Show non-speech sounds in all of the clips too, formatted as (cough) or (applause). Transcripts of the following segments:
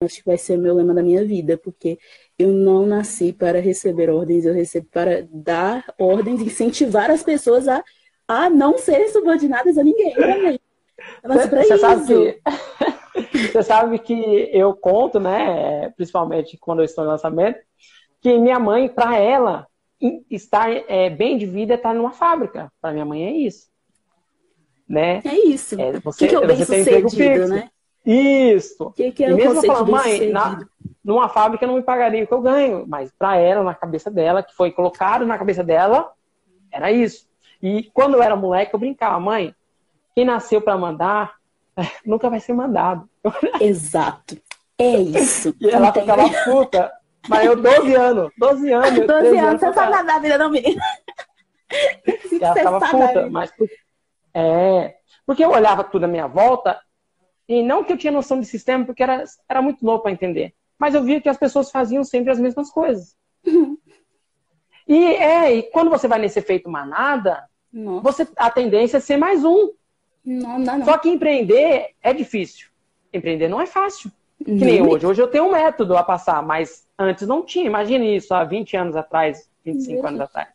acho que vai ser o meu lema da minha vida, porque eu não nasci para receber ordens, eu recebo para dar ordens, incentivar as pessoas a, a não serem subordinadas a ninguém. Né? Você sabe, que, você sabe que eu conto, né, principalmente quando eu estou no lançamento, que minha mãe, para ela, estar é, bem de vida é estar numa fábrica. Para minha mãe é isso. Né? É isso. É, você, que, que é o bem sucedido, né? Isso. Que, que é e mesmo falando, mãe, na, numa fábrica não me pagaria o que eu ganho, mas para ela, na cabeça dela, que foi colocado na cabeça dela, era isso. E quando eu era moleque, eu brincava, mãe, quem nasceu para mandar (laughs) nunca vai ser mandado. (laughs) Exato. É isso. E ela ficava puta. Mas eu, 12 anos, 12 anos. (laughs) 12 anos, você sabe nada da vida, não, menina. Ela ficava puta, mas. É. Porque eu olhava tudo à minha volta e não que eu tinha noção de sistema, porque era, era muito novo para entender. Mas eu via que as pessoas faziam sempre as mesmas coisas. (laughs) e é, e quando você vai nesse efeito manada, você a tendência é ser mais um. Não, não, não. Só que empreender é difícil. Empreender não é fácil. Que nem hoje. Hoje eu tenho um método a passar, mas antes não tinha. Imagine isso há 20 anos atrás, 25 anos atrás.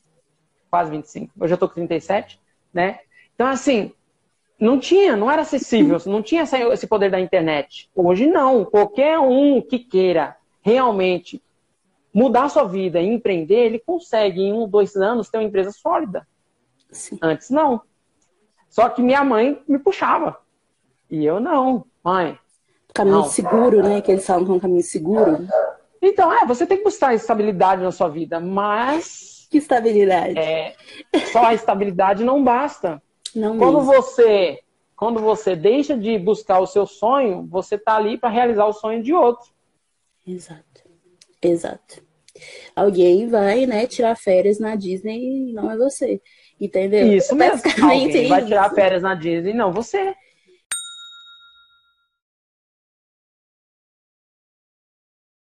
Quase 25. Hoje eu tô com 37, né? Então, assim, não tinha, não era acessível, não tinha esse poder da internet. Hoje não, qualquer um que queira realmente mudar sua vida e empreender, ele consegue em um, dois anos ter uma empresa sólida. Sim. Antes não. Só que minha mãe me puxava. E eu não, mãe. Caminho não. seguro, né? Que eles falam que é um caminho seguro. Então, é, você tem que buscar estabilidade na sua vida, mas. Que estabilidade? É, só a estabilidade não basta. Não quando mesmo. você quando você deixa de buscar o seu sonho, você está ali para realizar o sonho de outro. Exato. Exato. Alguém vai, né, tirar férias na Disney e não é você. Entendeu? Isso mesmo. Alguém vai tirar férias na Disney, não você.